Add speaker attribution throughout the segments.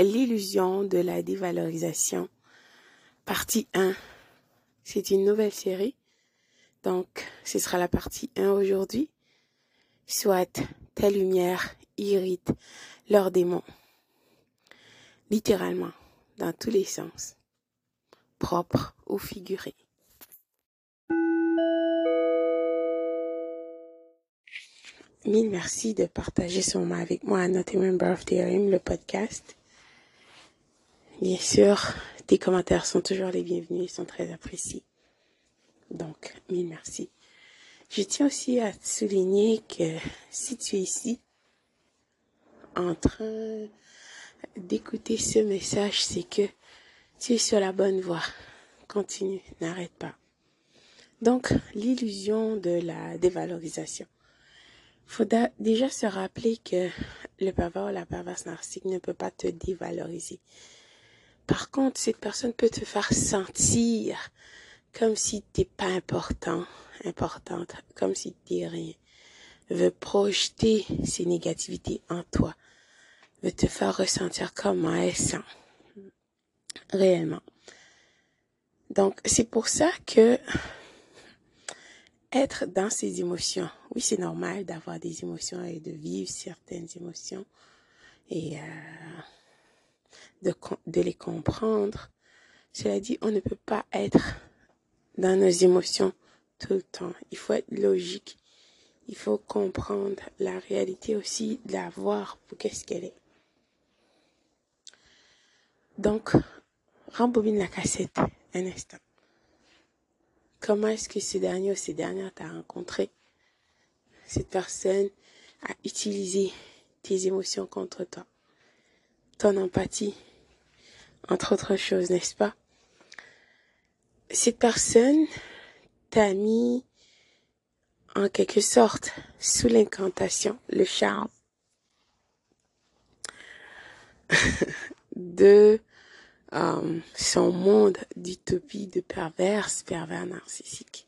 Speaker 1: L'illusion de la dévalorisation, partie 1. C'est une nouvelle série. Donc, ce sera la partie 1 aujourd'hui. Soit ta lumière irrite leurs démons. Littéralement, dans tous les sens. Propre ou figuré. Mille merci de partager ce moment avec moi à Not Member of le podcast. Bien sûr, tes commentaires sont toujours les bienvenus et sont très appréciés. Donc, mille merci. Je tiens aussi à souligner que si tu es ici en train d'écouter ce message, c'est que tu es sur la bonne voie. Continue, n'arrête pas. Donc, l'illusion de la dévalorisation. Faut déjà se rappeler que le pervers ou la perverse narcissique ne peut pas te dévaloriser. Par contre, cette personne peut te faire sentir comme si t'es pas important, importante, comme si t'es rien. Veut projeter ses négativités en toi. Veut te faire ressentir comment elle sent. Réellement. Donc, c'est pour ça que être dans ses émotions. Oui, c'est normal d'avoir des émotions et de vivre certaines émotions et euh, de, les comprendre. Cela dit, on ne peut pas être dans nos émotions tout le temps. Il faut être logique. Il faut comprendre la réalité aussi, la voir pour qu'est-ce qu'elle est. Donc, rembobine la cassette un instant. Comment est-ce que ce dernier ou ces dernières t'a rencontré? Cette personne a utilisé tes émotions contre toi, ton empathie, entre autres choses, n'est-ce pas? Cette personne t'a mis en quelque sorte sous l'incantation, le charme de euh, son monde d'utopie de perverse, pervers narcissique.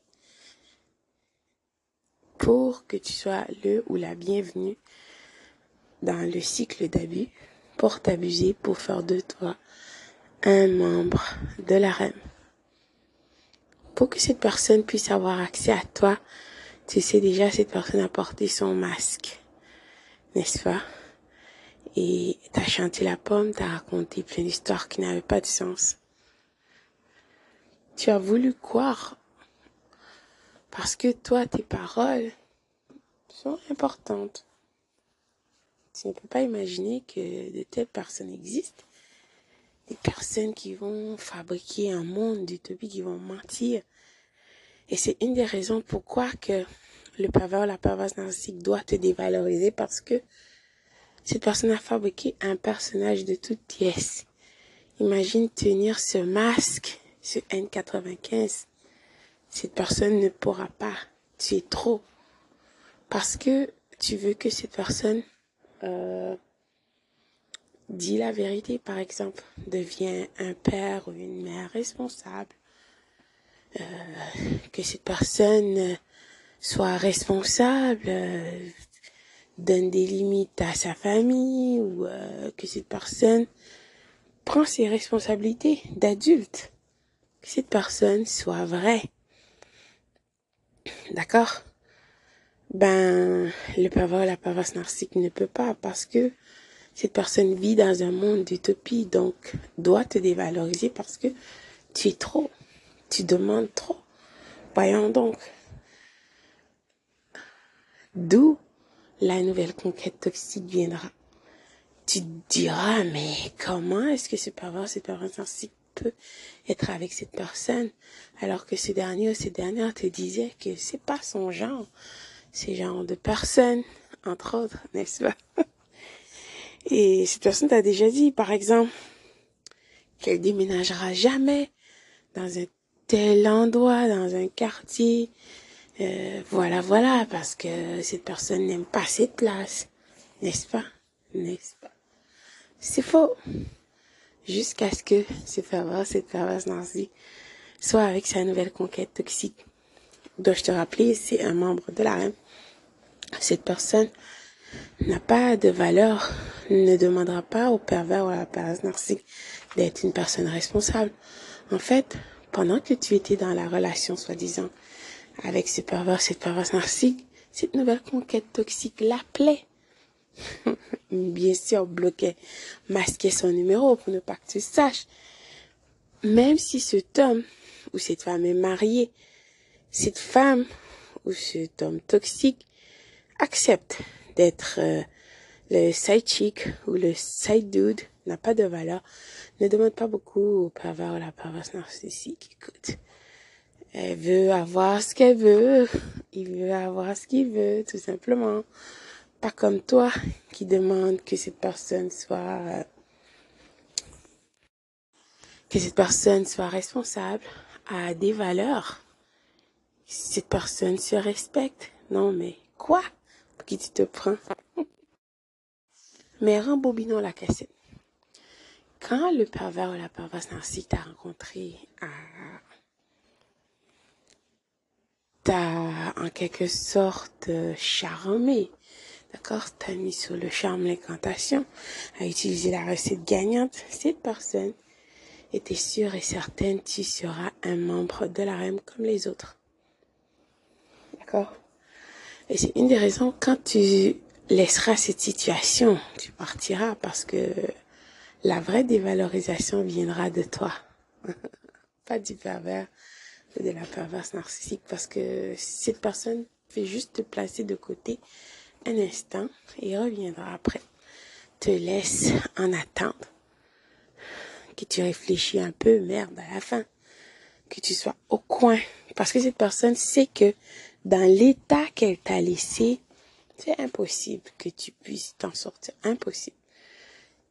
Speaker 1: Pour que tu sois le ou la bienvenue dans le cycle d'abus, pour t'abuser, pour faire de toi un membre de la reine. Pour que cette personne puisse avoir accès à toi, tu sais déjà cette personne a porté son masque, n'est-ce pas? et t'as chanté la pomme, t'as raconté plein d'histoires qui n'avaient pas de sens. Tu as voulu croire parce que toi, tes paroles sont importantes. Tu ne peux pas imaginer que de telles personnes existent. Des personnes qui vont fabriquer un monde d'utopie, qui vont mentir. Et c'est une des raisons pourquoi que le pervers, la perverse narcissique doit te dévaloriser parce que cette personne a fabriqué un personnage de toute pièce. Imagine tenir ce masque, ce N95. Cette personne ne pourra pas. Tu es trop. Parce que tu veux que cette personne euh, dit la vérité, par exemple, devient un père ou une mère responsable. Euh, que cette personne soit responsable, euh, donne des limites à sa famille ou euh, que cette personne prend ses responsabilités d'adulte. Que cette personne soit vraie. D'accord? Ben, le pervers, la perverse narcissique ne peut pas parce que cette personne vit dans un monde d'utopie, donc doit te dévaloriser parce que tu es trop. Tu demandes trop. Voyons donc. D'où la nouvelle conquête toxique viendra. Tu diras, mais comment est-ce que ce pervers, cette personne narcissique peut être avec cette personne alors que ce dernier ou cette dernière te disait que c'est pas son genre, c'est genre de personne, entre autres, n'est-ce pas? Et cette personne t'a déjà dit, par exemple, qu'elle déménagera jamais dans un tel endroit, dans un quartier, euh, voilà, voilà, parce que cette personne n'aime pas cette place. N'est-ce pas? N'est-ce pas? C'est faux. Jusqu'à ce que ce pervers, cette perverse nazi, soit avec sa nouvelle conquête toxique. Dois-je te rappeler, c'est un membre de la reine. Cette personne n'a pas de valeur ne demandera pas au pervers ou à la perverse narcissique d'être une personne responsable. En fait, pendant que tu étais dans la relation, soi-disant, avec ce pervers, cette perverse narcissique, cette nouvelle conquête toxique l'appelait. Bien sûr, bloquait, masquait son numéro pour ne pas que tu saches. Même si cet homme ou cette femme est mariée, cette femme ou cet homme toxique accepte d'être euh, le side chick ou le side dude n'a pas de valeur. Ne demande pas beaucoup au pervers ou la perverse narcissique. Écoute, elle veut avoir ce qu'elle veut. Il veut avoir ce qu'il veut, tout simplement. Pas comme toi qui demande que cette personne soit que cette personne soit responsable, a des valeurs. Cette personne se respecte. Non, mais quoi? Qui te prends? Mais rembobinons la cassette. Quand le pervers ou la perverse narcissique t'a rencontré, t'a en quelque sorte euh, charmé, d'accord, t'as mis sur le charme l'incantation, a utilisé la recette gagnante, cette personne était sûre et certaine tu seras un membre de la REM comme les autres. D'accord? Et c'est une des raisons quand tu laisseras cette situation, tu partiras parce que la vraie dévalorisation viendra de toi, pas du pervers de la perverse narcissique parce que cette personne fait juste te placer de côté un instant et reviendra après. Te laisse en attente. Que tu réfléchis un peu, merde, à la fin. Que tu sois au coin. Parce que cette personne sait que dans l'état qu'elle t'a laissé, c'est impossible que tu puisses t'en sortir. Impossible.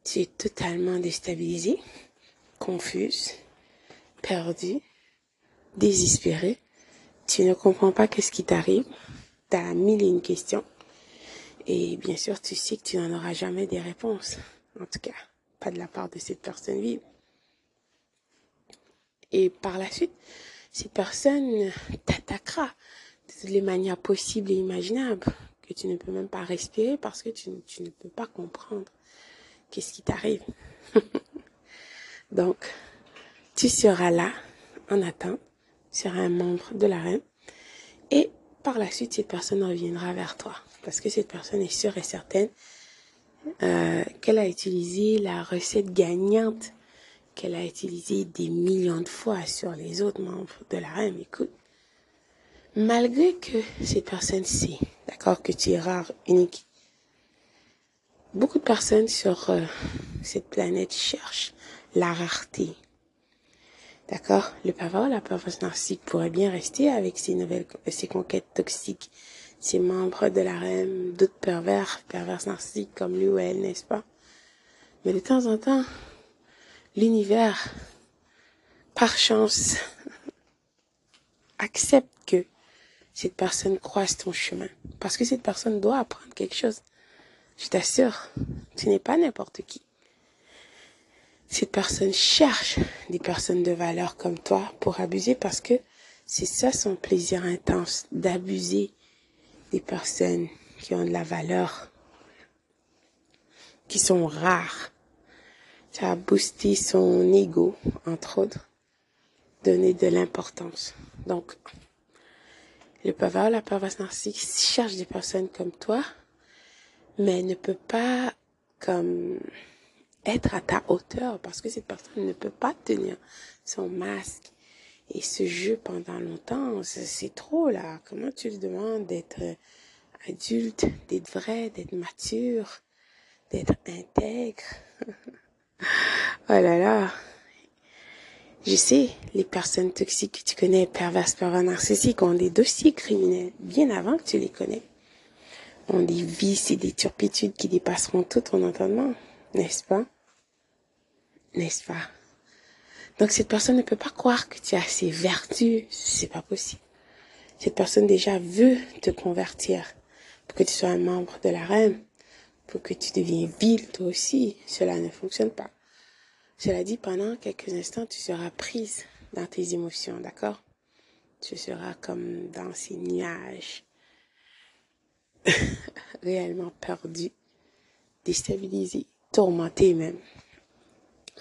Speaker 1: Tu es totalement déstabilisé, confuse, perdu, désespéré. Tu ne comprends pas qu'est-ce qui t'arrive. Tu as mille et une questions. Et bien sûr, tu sais que tu n'en auras jamais des réponses. En tout cas, pas de la part de cette personne vive. Et par la suite, cette personne t'attaquera de toutes les manières possibles et imaginables tu ne peux même pas respirer parce que tu, ne peux pas comprendre qu'est-ce qui t'arrive. Donc, tu seras là en attente, tu seras un membre de la reine et par la suite, cette personne reviendra vers toi parce que cette personne est sûre et certaine euh, qu'elle a utilisé la recette gagnante qu'elle a utilisée des millions de fois sur les autres membres de la reine. Écoute, malgré que cette personne sait d'accord, que tu es rare, unique. Beaucoup de personnes sur euh, cette planète cherchent la rareté. D'accord? Le pervers, la perverse narcissique pourrait bien rester avec ses nouvelles, ses conquêtes toxiques, ses membres de la reine, d'autres pervers, perverses narcissiques comme lui ou elle, n'est-ce pas? Mais de temps en temps, l'univers, par chance, accepte que cette personne croise ton chemin. Parce que cette personne doit apprendre quelque chose. Je t'assure, tu n'es pas n'importe qui. Cette personne cherche des personnes de valeur comme toi pour abuser parce que c'est ça son plaisir intense, d'abuser des personnes qui ont de la valeur, qui sont rares. Ça a boosté son ego, entre autres, donner de l'importance. Donc, le pervers, la perverse narcissique cherche des personnes comme toi, mais ne peut pas comme être à ta hauteur parce que cette personne ne peut pas tenir son masque et ce jeu pendant longtemps. C'est trop là. Comment tu lui demandes d'être adulte, d'être vrai, d'être mature, d'être intègre? oh là là. Je sais, les personnes toxiques que tu connais, perverses, pervers, narcissiques, ont des dossiers criminels bien avant que tu les connais. Ont des vices et des turpitudes qui dépasseront tout ton entendement, n'est-ce pas? N'est-ce pas? Donc cette personne ne peut pas croire que tu as ces vertus. C'est pas possible. Cette personne déjà veut te convertir pour que tu sois un membre de la reine, pour que tu deviennes vil toi aussi. Cela ne fonctionne pas. Cela dit, pendant quelques instants, tu seras prise dans tes émotions, d'accord? Tu seras comme dans ces nuages réellement perdu, déstabilisé, tourmenté même,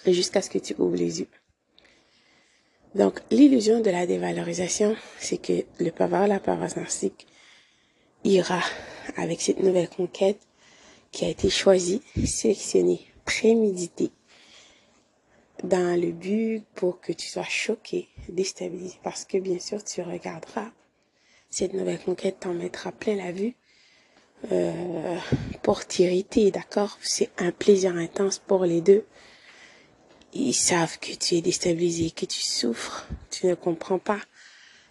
Speaker 1: jusqu'à ce que tu ouvres les yeux. Donc, l'illusion de la dévalorisation, c'est que le pervers, la perverse narcissique, ira avec cette nouvelle conquête qui a été choisie, sélectionnée, préméditée, dans le but pour que tu sois choqué, déstabilisé, parce que bien sûr, tu regarderas cette nouvelle conquête t'en mettra plein la vue euh, pour t'irriter, d'accord? C'est un plaisir intense pour les deux. Ils savent que tu es déstabilisé, que tu souffres, tu ne comprends pas.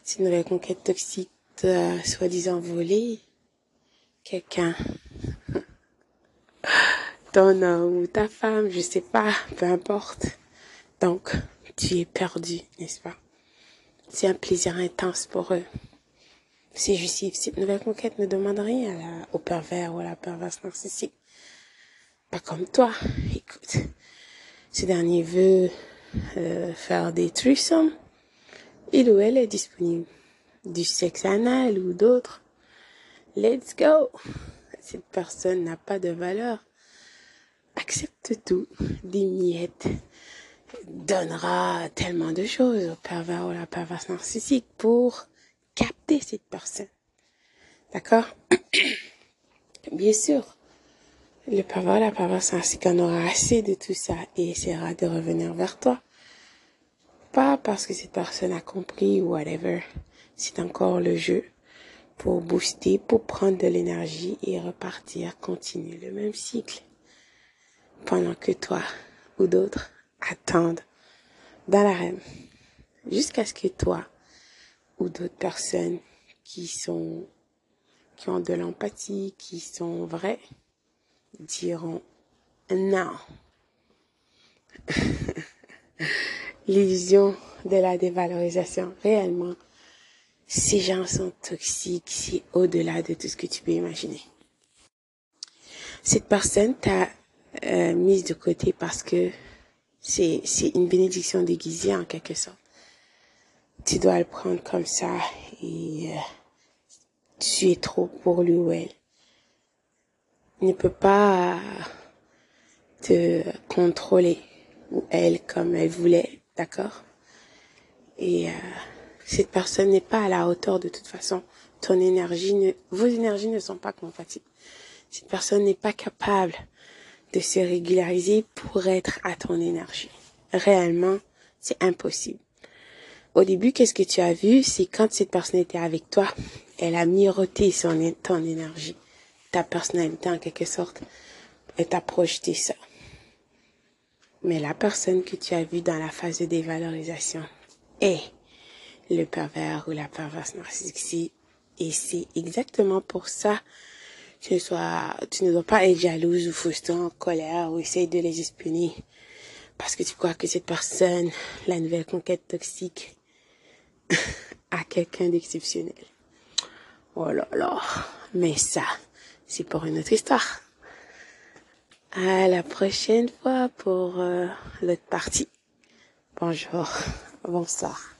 Speaker 1: Cette nouvelle conquête toxique, soi-disant volée, quelqu'un, ton homme ou ta femme, je sais pas, peu importe. Donc, tu es perdu, n'est-ce pas? C'est un plaisir intense pour eux. C'est justif. Cette nouvelle conquête ne demande rien à la, au pervers ou à la perverse narcissique. Pas comme toi. Écoute, ce dernier veut euh, faire des threesomes. Il ou elle est disponible. Du sexe anal ou d'autres. Let's go. Cette personne n'a pas de valeur. Accepte tout. Des miettes donnera tellement de choses au pervers ou à la perverse narcissique pour capter cette personne. D'accord? Bien sûr, le pervers, la perverse ainsi qu'on aura assez de tout ça et essaiera de revenir vers toi. Pas parce que cette personne a compris ou whatever. C'est encore le jeu pour booster, pour prendre de l'énergie et repartir, continuer le même cycle. Pendant que toi ou d'autres attendent dans la rêve jusqu'à ce que toi ou d'autres personnes qui sont qui ont de l'empathie, qui sont vraies, diront non. L'illusion de la dévalorisation, réellement, ces gens sont toxiques, c'est au-delà de tout ce que tu peux imaginer. Cette personne t'a euh, mise de côté parce que c'est c'est une bénédiction déguisée en quelque sorte tu dois le prendre comme ça et euh, tu es trop pour lui ou elle. Il ne peut pas te contrôler ou elle comme elle voulait, d'accord? Et euh, cette personne n'est pas à la hauteur de toute façon. Ton énergie, ne, vos énergies ne sont pas compatibles. Cette personne n'est pas capable de se régulariser pour être à ton énergie. Réellement, c'est impossible. Au début, qu'est-ce que tu as vu? C'est quand cette personne était avec toi, elle a miroté son, ton énergie, ta personnalité en quelque sorte. Elle t'a projeté ça. Mais la personne que tu as vue dans la phase de dévalorisation est le pervers ou la perverse narcissique. Et c'est exactement pour ça tu, sois, tu ne dois pas être jalouse ou frustrée, en colère ou essayer de les espionner. Parce que tu crois que cette personne, la nouvelle conquête toxique, à quelqu'un d'exceptionnel. Oh là là. Mais ça, c'est pour une autre histoire. À la prochaine fois pour euh, l'autre partie. Bonjour. Bonsoir.